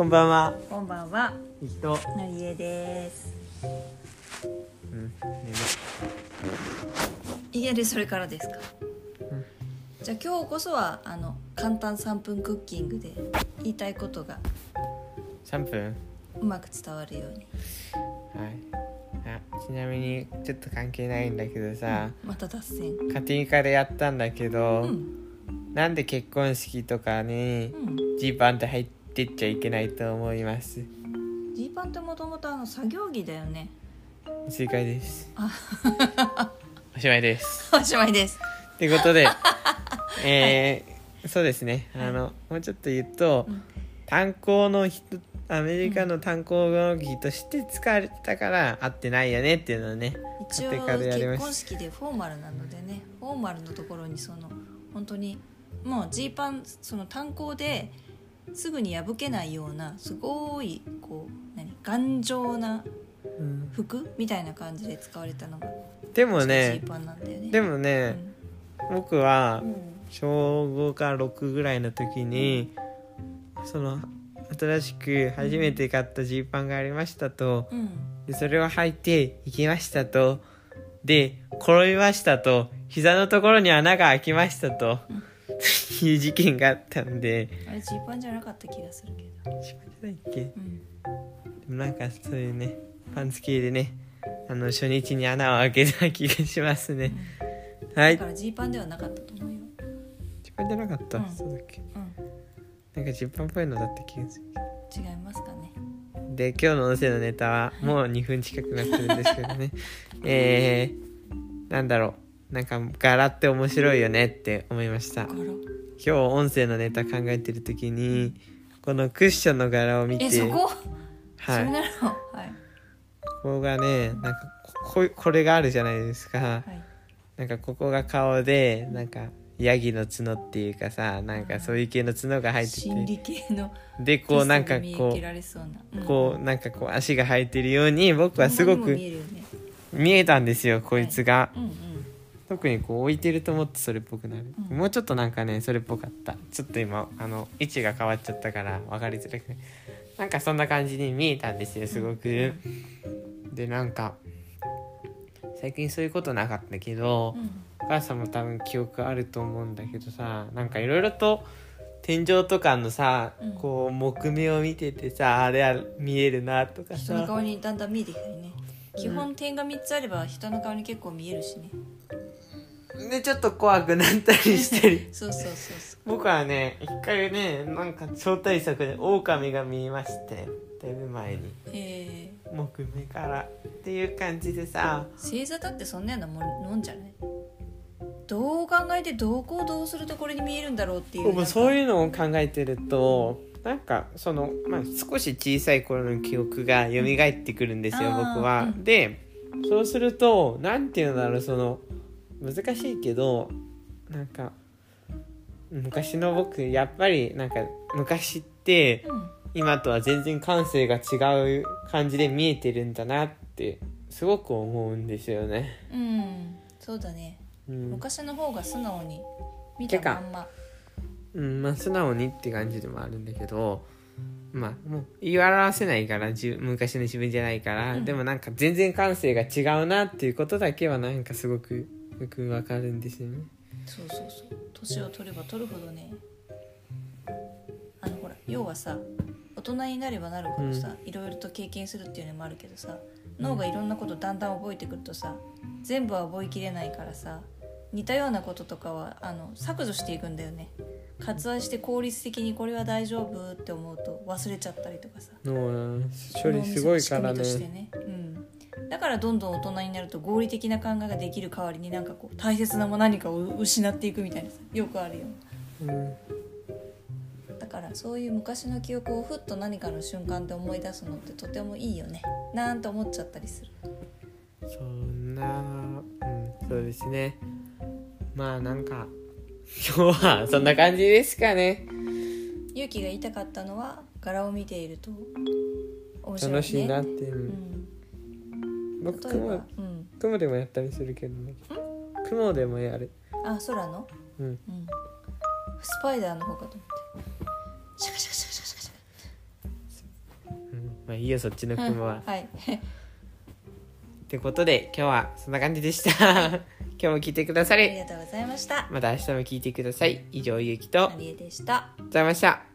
こんばんは。こんばんは、いい人。のりえです。うん。眠いやでそれからですか？うんじゃあ今日こそはあの簡単3分クッキングで言いたいことが三分？うまく伝わるように。はい。あ、ちなみにちょっと関係ないんだけどさ、また脱線。家庭科でやったんだけど、うんなんで結婚式とかにうん。ジーパンって入ってっちゃいけないと思います。ジーパンってもともとあの作業着だよね。正解です。あ、おしまいです。おしまいです。ということで、えーそうですね。あの、もうちょっと言うと、うん炭鉱の人アメリカの炭鉱の木として使われてたから合ってないよねっていうのをね一応結婚式でフォーマルなのでねフォーマルのところにその本当にもうジーパンその炭鉱ですぐに破けないようなすごいこう何頑丈なうん。服みたいな感じで使われたのがでもジねね。でもね、僕はうん。小5か6ぐらいの時にその新しく初めて買ったジーパンがありましたとうん。でそれを履いて行きましたとで転びましたと膝のところに穴が開きましたという事件があったんで。あれジーパンじゃなかった気がするけど、ジーパンじゃないっけ？うん、でもなんかそういうねパンツ系でねあの初日に穴を開けた気がしますね、はい。だからジーパンではなかったと思うよ、ジッパンじゃなかった、うん。そうだっけ？うん、なんかジッパンっぽいのだった気がする違いますかね。で今日の音声のネタはもう2分近くなってるんですけどね。えー、なんだろうなんか柄って面白いよねって思いました。柄今日音声のネタ考えてる時にこのクッションの柄を見て。えそこ、はい。はい。ここがねなんかこここれがあるじゃないですか。はい。なんかここが顔でなんかヤギの角っていうかさなんかそういう系の角が生えて心理系のてでこうなんか見こうな、うこうなんかこう足が生えてるように僕はすごく見えたんですよこいつが、うんうん特にこう置いてるともっとそれっぽくなる、うん。もうちょっとなんかねそれっぽかった。ちょっと今あの位置が変わっちゃったから分かりづらく。なんかそんな感じに見えたんですよすごく、でなんか最近そういうことなかったけど、うん。お母さんも多分記憶あると思うんだけどさなんかいろいろと天井とかのさ、うん。こう木目を見ててさあれは見えるなとか人のさ顔にだんだん見えてきたりね。基本点が3つあれば人の顔に結構見えるしねでちょっと怖くなったりしてる。そうそうそうそ僕はね一回ねなんか超大作で狼が見えましてだいぶ前に。うえ。ー、木目からっていう感じでさ。星座だってそんなようなもんじゃないどう考えてどう行動するとこれに見えるんだろうっていう。僕そうういうのを考えてるとなんかその、まあ、少し小さい頃の記憶が蘇ってくるんですよ、あー僕は。うん。でそうするとなんていうんだろうその難しいけどなんか昔の僕やっぱりなんか昔ってうん。今とは全然感性が違う感じで見えてるんだなってすごく思うんですよね。うん。そうだね。うん、昔の方が素直に見たまんま。うん、まあ素直にって感じでもあるんだけどまあもう言い表せないからじゅ昔の自分じゃないから、うん。でもなんか全然感性が違うなっていうことだけはなんかすごくよくわかるんですよね。そうそうそう。年を取れば取るほどね。あのほら要はさ大人になればなるほどさ、いろいろと経験するっていうのもあるけどさ脳がいろんなことだんだん覚えてくるとさ全部は覚えきれないからさ似たようなこととかはあの削除していくんだよね。割愛して効率的にこれは大丈夫って思うと忘れちゃったりとかさ。処理すごいからね。ねうん、だからどんどん大人になると合理的な考えができる代わりになんかこう大切なもの何かを失っていくみたいなさよくあるよ。うん。だからそういう昔の記憶をふっと何かの瞬間で思い出すのってとてもいいよね。なんて思っちゃったりする。そんな、うん、そうですね。まあなんか今日はそんな感じですかね。勇気が言いたかったのは柄を見ていると面白いね。楽しいなって、う。うんん、僕例えば雲、うん、雲でもやったりするけどね。雲でもやる。あ空の、うん。うん、スパイダーの方かと思って。シャカシャカシャカシャカシャカシャカ。まあいいよそっちの雲は。はい。ってことで今日はそんな感じでした。今日も聞いてくださありりがとうございました。また明日も聞いてください。以上ゆうきと。マリエでした。ございました